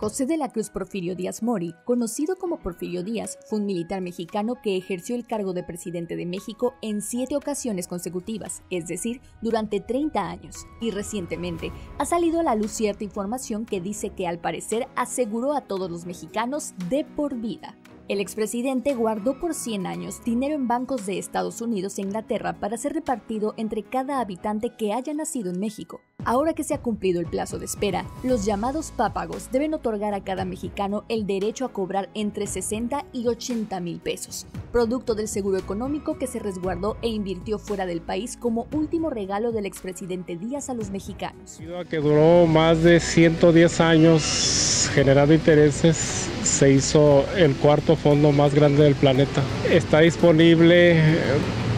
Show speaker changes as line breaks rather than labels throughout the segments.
José de la Cruz Porfirio Díaz Mori, conocido como Porfirio Díaz, fue un militar mexicano que ejerció el cargo de presidente de México en siete ocasiones consecutivas, es decir, durante 30 años, y recientemente ha salido a la luz cierta información que dice que al parecer aseguró a todos los mexicanos de por vida. El expresidente guardó por 100 años dinero en bancos de Estados Unidos e Inglaterra para ser repartido entre cada habitante que haya nacido en México. Ahora que se ha cumplido el plazo de espera, los llamados pápagos deben otorgar a cada mexicano el derecho a cobrar entre 60 y 80 mil pesos, producto del seguro económico que se resguardó e invirtió fuera del país como último regalo del expresidente Díaz a los mexicanos.
Que duró más de 110 años generando intereses se hizo el cuarto fondo más grande del planeta. Está disponible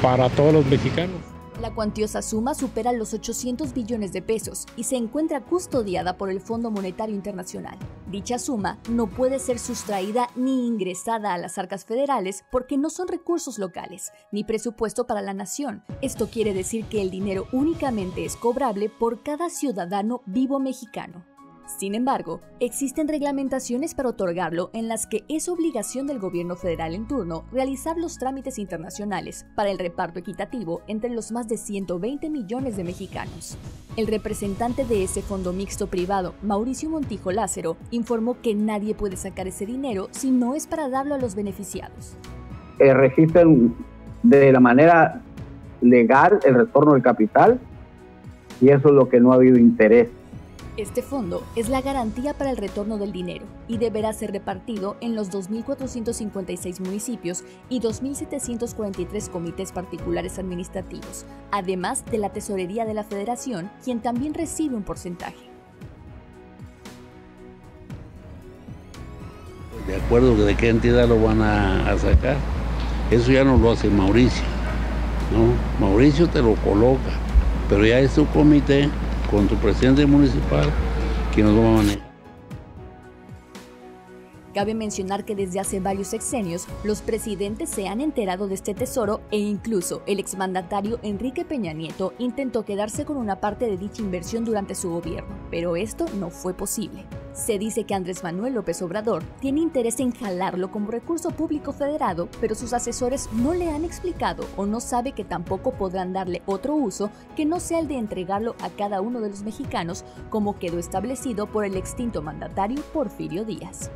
para todos los mexicanos.
La cuantiosa suma supera los 800 billones de pesos y se encuentra custodiada por el Fondo Monetario Internacional. Dicha suma no puede ser sustraída ni ingresada a las arcas federales porque no son recursos locales, ni presupuesto para la nación. Esto quiere decir que el dinero únicamente es cobrable por cada ciudadano vivo mexicano. Sin embargo, existen reglamentaciones para otorgarlo en las que es obligación del gobierno federal en turno realizar los trámites internacionales para el reparto equitativo entre los más de 120 millones de mexicanos. El representante de ese fondo mixto privado, Mauricio Montijo Lázaro, informó que nadie puede sacar ese dinero si no es para darlo a los beneficiados.
Eh, registran de la manera legal el retorno del capital y eso es lo que no ha habido interés
este fondo es la garantía para el retorno del dinero y deberá ser repartido en los 2.456 municipios y 2.743 comités particulares administrativos, además de la Tesorería de la Federación, quien también recibe un porcentaje.
De acuerdo de qué entidad lo van a, sacar, eso ya no lo hace Mauricio. Mauricio te lo coloca, pero ya es tu comité con tu presidente municipal que nos va a manejar.
Cabe mencionar que desde hace varios sexenios los presidentes se han enterado de este tesoro e incluso el exmandatario Enrique Peña Nieto intentó quedarse con una parte de dicha inversión durante su gobierno, pero esto no fue posible. Se dice que Andrés Manuel López Obrador tiene interés en jalarlo como recurso público federado, pero sus asesores no le han explicado o no sabe que tampoco podrán darle otro uso que no sea el de entregarlo a cada uno de los mexicanos como quedó establecido por el extinto mandatario Porfirio Díaz.